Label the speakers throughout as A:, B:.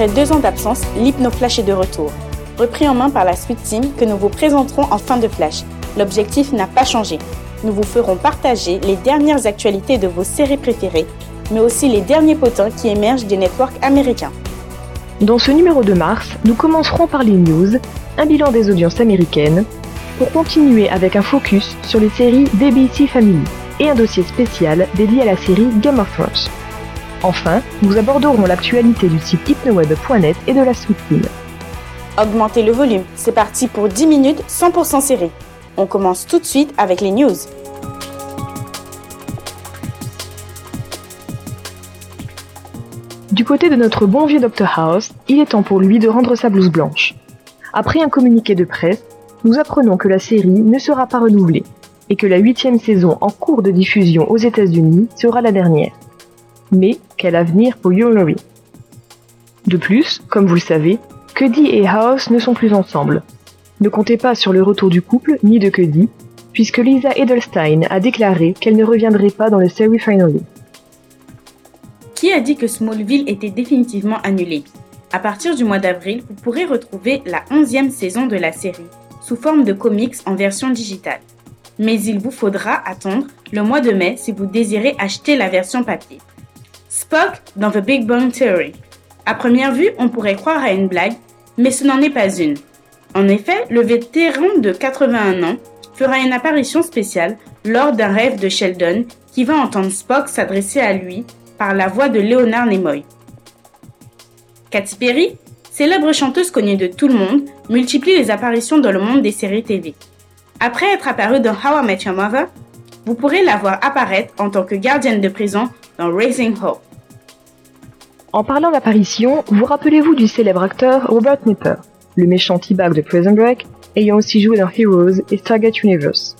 A: Après deux ans d'absence, l'Hypnoflash est de retour. Repris en main par la Sweet Team que nous vous présenterons en fin de flash. L'objectif n'a pas changé. Nous vous ferons partager les dernières actualités de vos séries préférées, mais aussi les derniers potins qui émergent des networks américains.
B: Dans ce numéro de mars, nous commencerons par les news, un bilan des audiences américaines, pour continuer avec un focus sur les séries DBC Family et un dossier spécial dédié à la série Game of Thrones. Enfin, nous aborderons l'actualité du site hypnoweb.net et de la Team.
A: Augmentez le volume, c'est parti pour 10 minutes 100% série. On commence tout de suite avec les news.
B: Du côté de notre bon vieux Dr House, il est temps pour lui de rendre sa blouse blanche. Après un communiqué de presse, nous apprenons que la série ne sera pas renouvelée et que la huitième saison en cours de diffusion aux États-Unis sera la dernière. Mais quel avenir pour Laurie De plus, comme vous le savez, Cuddy et House ne sont plus ensemble. Ne comptez pas sur le retour du couple ni de Cuddy, puisque Lisa Edelstein a déclaré qu'elle ne reviendrait pas dans le série finale.
A: Qui a dit que Smallville était définitivement annulé? À partir du mois d'avril, vous pourrez retrouver la 11e saison de la série, sous forme de comics en version digitale. Mais il vous faudra attendre le mois de mai si vous désirez acheter la version papier. Spock dans The Big Bang Theory. À première vue, on pourrait croire à une blague, mais ce n'en est pas une. En effet, le vétéran de 81 ans fera une apparition spéciale lors d'un rêve de Sheldon qui va entendre Spock s'adresser à lui par la voix de Leonard Nimoy. Katy Perry, célèbre chanteuse connue de tout le monde, multiplie les apparitions dans le monde des séries TV. Après être apparue dans How I Met Your Mother, vous pourrez la voir apparaître en tant que gardienne de prison dans Raising Hope.
B: En parlant d'apparition, vous rappelez-vous du célèbre acteur Robert Nipper, le méchant T-Bag de Prison Break, ayant aussi joué dans Heroes et Stargate Universe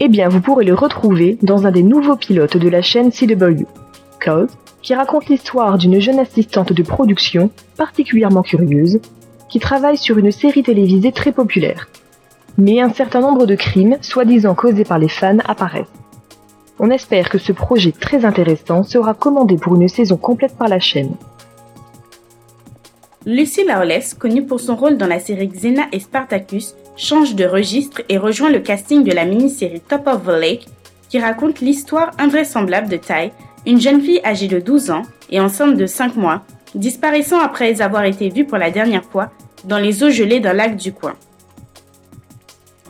B: Eh bien, vous pourrez le retrouver dans un des nouveaux pilotes de la chaîne CW, Code, qui raconte l'histoire d'une jeune assistante de production particulièrement curieuse, qui travaille sur une série télévisée très populaire. Mais un certain nombre de crimes, soi-disant causés par les fans, apparaissent. On espère que ce projet très intéressant sera commandé pour une saison complète par la chaîne.
A: Lucy Lawless, connue pour son rôle dans la série Xena et Spartacus, change de registre et rejoint le casting de la mini-série Top of the Lake, qui raconte l'histoire invraisemblable de Ty, une jeune fille âgée de 12 ans et enceinte de 5 mois, disparaissant après avoir été vue pour la dernière fois dans les eaux gelées d'un lac du coin.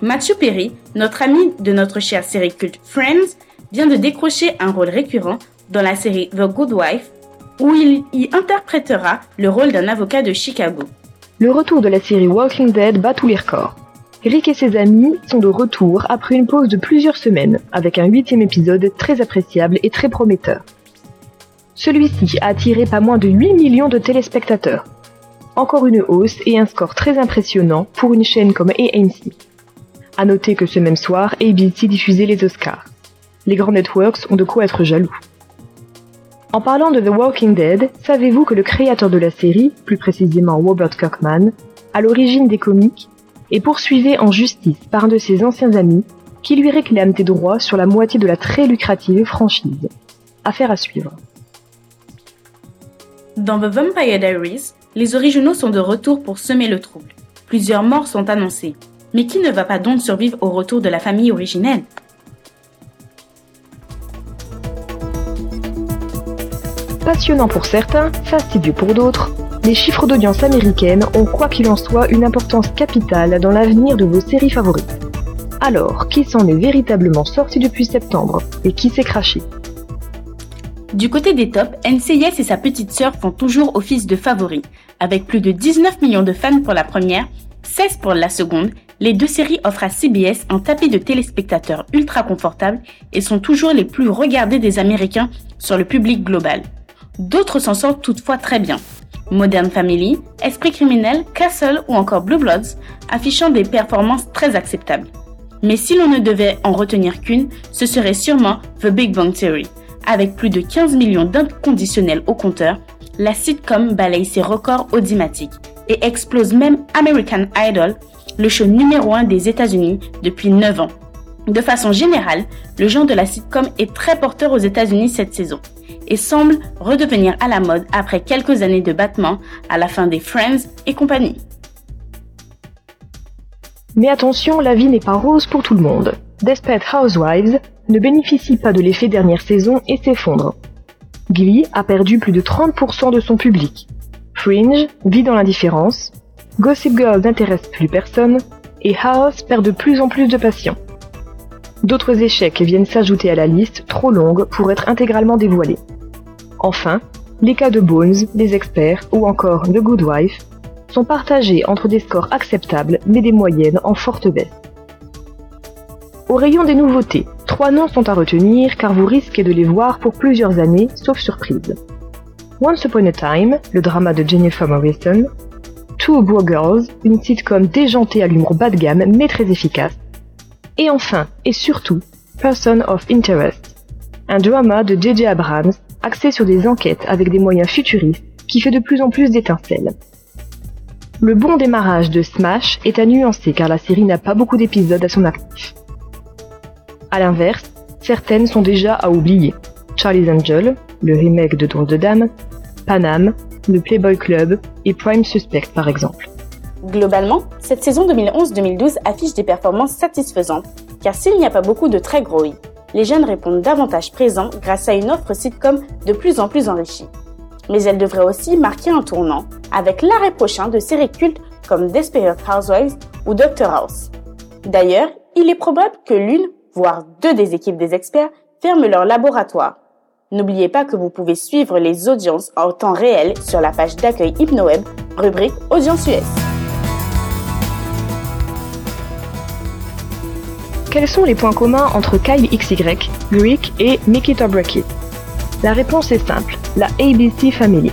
A: Matthew Perry, notre ami de notre chère série culte Friends, vient de décrocher un rôle récurrent dans la série The Good Wife, où il y interprétera le rôle d'un avocat de Chicago.
B: Le retour de la série Walking Dead bat tous les records. Rick et ses amis sont de retour après une pause de plusieurs semaines, avec un huitième épisode très appréciable et très prometteur. Celui-ci a attiré pas moins de 8 millions de téléspectateurs. Encore une hausse et un score très impressionnant pour une chaîne comme AMC. A noter que ce même soir, ABC diffusait les Oscars. Les grands networks ont de quoi être jaloux. En parlant de The Walking Dead, savez-vous que le créateur de la série, plus précisément Robert Kirkman, à l'origine des comics, est poursuivi en justice par un de ses anciens amis qui lui réclame des droits sur la moitié de la très lucrative franchise. Affaire à suivre.
A: Dans The Vampire Diaries, les originaux sont de retour pour semer le trouble. Plusieurs morts sont annoncées. Mais qui ne va pas donc survivre au retour de la famille originelle?
B: Passionnant pour certains, fastidieux pour d'autres, les chiffres d'audience américaines ont quoi qu'il en soit une importance capitale dans l'avenir de vos séries favorites. Alors, qui s'en est véritablement sorti depuis septembre et qui s'est craché?
A: Du côté des tops, NCIS et sa petite sœur font toujours office de favoris. Avec plus de 19 millions de fans pour la première, 16 pour la seconde, les deux séries offrent à CBS un tapis de téléspectateurs ultra confortable et sont toujours les plus regardées des Américains sur le public global. D'autres s'en sortent toutefois très bien. Modern Family, Esprit criminel, Castle ou encore Blue Bloods, affichant des performances très acceptables. Mais si l'on ne devait en retenir qu'une, ce serait sûrement The Big Bang Theory. Avec plus de 15 millions d'inconditionnels au compteur, la sitcom balaye ses records audimatiques et explose même American Idol, le show numéro 1 des États-Unis depuis 9 ans. De façon générale, le genre de la sitcom est très porteur aux États-Unis cette saison et semble redevenir à la mode après quelques années de battement à la fin des Friends et compagnie.
B: Mais attention, la vie n'est pas rose pour tout le monde. Desperate Housewives ne bénéficie pas de l'effet dernière saison et s'effondre. Glee a perdu plus de 30% de son public. Fringe vit dans l'indifférence. Gossip Girl n'intéresse plus personne. Et House perd de plus en plus de patients. D'autres échecs viennent s'ajouter à la liste trop longue pour être intégralement dévoilés. Enfin, les cas de Bones, des experts ou encore The Good Wife sont partagés entre des scores acceptables mais des moyennes en forte baisse. Au rayon des nouveautés, trois noms sont à retenir car vous risquez de les voir pour plusieurs années, sauf surprise. Once Upon a Time, le drama de Jennifer Morrison, Two Boy Girls, une sitcom déjantée à l'humour bas de gamme mais très efficace, et enfin, et surtout, Person of Interest, un drama de J.J. Abrams axé sur des enquêtes avec des moyens futuristes qui fait de plus en plus d'étincelles. Le bon démarrage de Smash est à nuancer car la série n'a pas beaucoup d'épisodes à son actif. A l'inverse, certaines sont déjà à oublier. Charlie's Angel, le remake de Drôle de Dame, Panam, le Playboy Club et Prime Suspect par exemple.
A: Globalement, cette saison 2011-2012 affiche des performances satisfaisantes, car s'il n'y a pas beaucoup de très gros hits, les jeunes répondent davantage présents grâce à une offre sitcom de plus en plus enrichie. Mais elle devrait aussi marquer un tournant avec l'arrêt prochain de séries cultes comme Desperate Housewives ou Doctor House. D'ailleurs, il est probable que l'une, voire deux des équipes des experts ferment leur laboratoire. N'oubliez pas que vous pouvez suivre les audiences en temps réel sur la page d'accueil HypnoWeb, rubrique Audience US.
B: Quels sont les points communs entre Kyle XY, Greek et Make It or Break La réponse est simple, la ABC Family.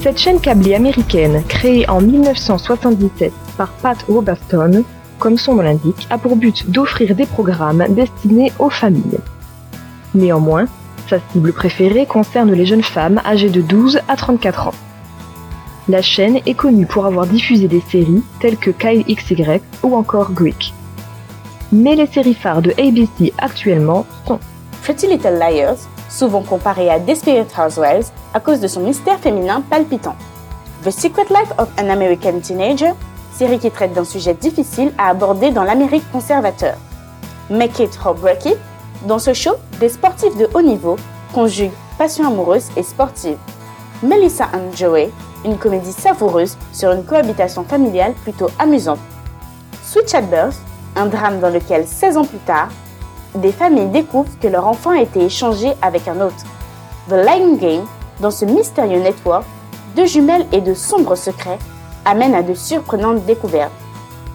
B: Cette chaîne câblée américaine, créée en 1977 par Pat Robertson, comme son nom l'indique, a pour but d'offrir des programmes destinés aux familles. Néanmoins, sa cible préférée concerne les jeunes femmes âgées de 12 à 34 ans. La chaîne est connue pour avoir diffusé des séries telles que Kyle XY ou encore Greek mais les séries phares de ABC actuellement sont
A: Pretty Little Liars, souvent comparée à Desperate Housewives à cause de son mystère féminin palpitant? The Secret Life of an American Teenager, série qui traite d'un sujet difficile à aborder dans l'Amérique conservateur. Make It or Break It, dans ce show, des sportifs de haut niveau conjuguent passion amoureuse et sportive. Melissa and Joey, une comédie savoureuse sur une cohabitation familiale plutôt amusante. Sweet Chat Birth, un drame dans lequel 16 ans plus tard, des familles découvrent que leur enfant a été échangé avec un autre. The Line Game, dans ce mystérieux network, deux jumelles et de sombres secrets amènent à de surprenantes découvertes.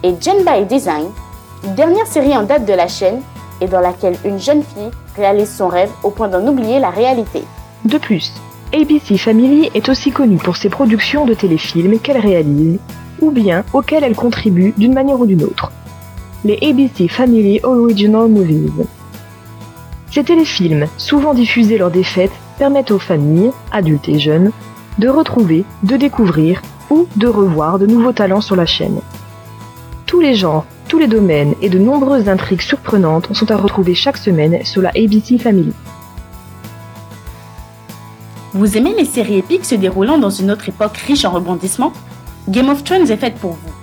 A: Et Gen by Design, dernière série en date de la chaîne et dans laquelle une jeune fille réalise son rêve au point d'en oublier la réalité.
B: De plus, ABC Family est aussi connue pour ses productions de téléfilms qu'elle réalise, ou bien auxquelles elle contribue d'une manière ou d'une autre les ABC Family Original Movies. Ces téléfilms, souvent diffusés lors des fêtes, permettent aux familles, adultes et jeunes, de retrouver, de découvrir ou de revoir de nouveaux talents sur la chaîne. Tous les genres, tous les domaines et de nombreuses intrigues surprenantes sont à retrouver chaque semaine sur la ABC Family.
A: Vous aimez les séries épiques se déroulant dans une autre époque riche en rebondissements? Game of Thrones est faite pour vous.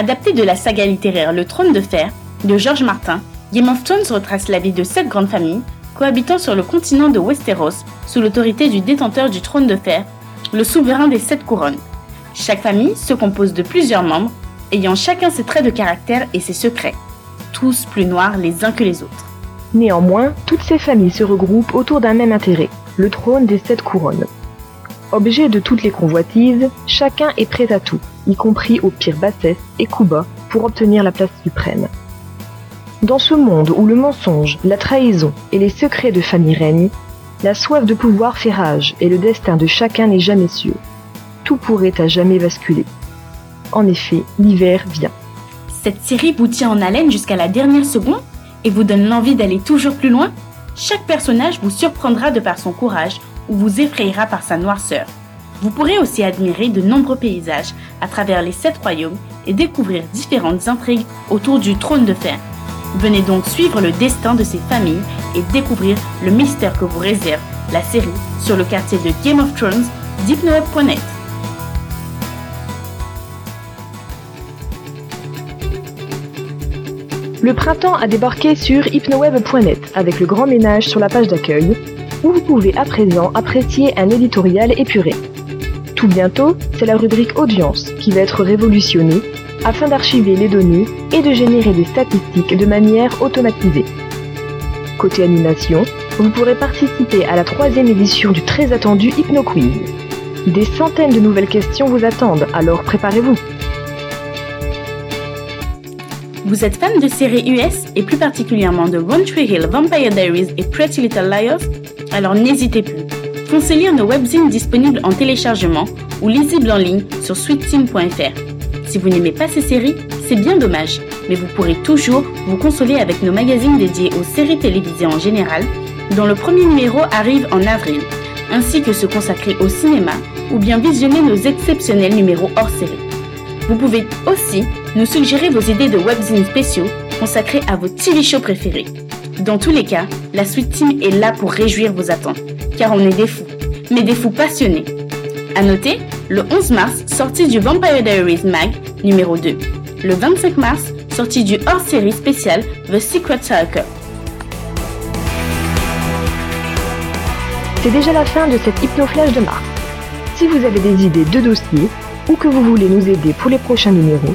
A: Adapté de la saga littéraire Le Trône de Fer de George Martin, Game of Thrones retrace la vie de sept grandes familles cohabitant sur le continent de Westeros sous l'autorité du détenteur du Trône de Fer, le souverain des sept couronnes. Chaque famille se compose de plusieurs membres, ayant chacun ses traits de caractère et ses secrets, tous plus noirs les uns que les autres.
B: Néanmoins, toutes ces familles se regroupent autour d'un même intérêt, le trône des sept couronnes. Objet de toutes les convoitises, chacun est prêt à tout, y compris aux pires bassesses et coups bas, pour obtenir la place suprême. Dans ce monde où le mensonge, la trahison et les secrets de famille règnent, la soif de pouvoir fait rage et le destin de chacun n'est jamais sûr. Tout pourrait à jamais basculer. En effet, l'hiver vient.
A: Cette série vous tient en haleine jusqu'à la dernière seconde et vous donne l'envie d'aller toujours plus loin Chaque personnage vous surprendra de par son courage ou vous effrayera par sa noirceur. Vous pourrez aussi admirer de nombreux paysages à travers les sept royaumes et découvrir différentes intrigues autour du trône de fer. Venez donc suivre le destin de ces familles et découvrir le mystère que vous réserve la série, sur le quartier de Game of Thrones, deepnoweb.net.
B: Le printemps a débarqué sur hypnoweb.net avec le grand ménage sur la page d'accueil, où vous pouvez à présent apprécier un éditorial épuré. Tout bientôt, c'est la rubrique audience qui va être révolutionnée afin d'archiver les données et de générer des statistiques de manière automatisée. Côté animation, vous pourrez participer à la troisième édition du très attendu HypnoQuiz. Des centaines de nouvelles questions vous attendent, alors préparez-vous.
A: Vous êtes fan de séries US et plus particulièrement de One Tree Hill, Vampire Diaries et Pretty Little Liars? Alors n'hésitez plus. Foncez lire nos webzines disponibles en téléchargement ou lisibles en ligne sur sweetteam.fr. Si vous n'aimez pas ces séries, c'est bien dommage, mais vous pourrez toujours vous consoler avec nos magazines dédiés aux séries télévisées en général, dont le premier numéro arrive en avril, ainsi que ceux consacrés au cinéma, ou bien visionner nos exceptionnels numéros hors série. Vous pouvez aussi nous suggérer vos idées de webzines spéciaux consacrés à vos TV shows préférés. Dans tous les cas, la Suite Team est là pour réjouir vos attentes, car on est des fous, mais des fous passionnés. À noter, le 11 mars, sortie du Vampire Diaries Mag numéro 2. Le 25 mars, sortie du hors-série spécial The Secret Circle.
B: C'est déjà la fin de cette hypnoflash de mars. Si vous avez des idées de dossiers ou que vous voulez nous aider pour les prochains numéros,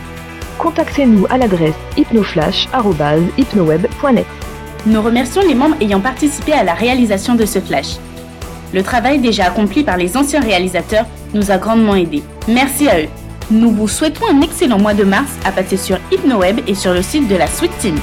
B: contactez-nous à l'adresse hypnoflash.hypnoweb.net.
A: Nous remercions les membres ayant participé à la réalisation de ce flash. Le travail déjà accompli par les anciens réalisateurs nous a grandement aidés. Merci à eux. Nous vous souhaitons un excellent mois de mars à passer sur HypnoWeb et sur le site de la Sweet Team.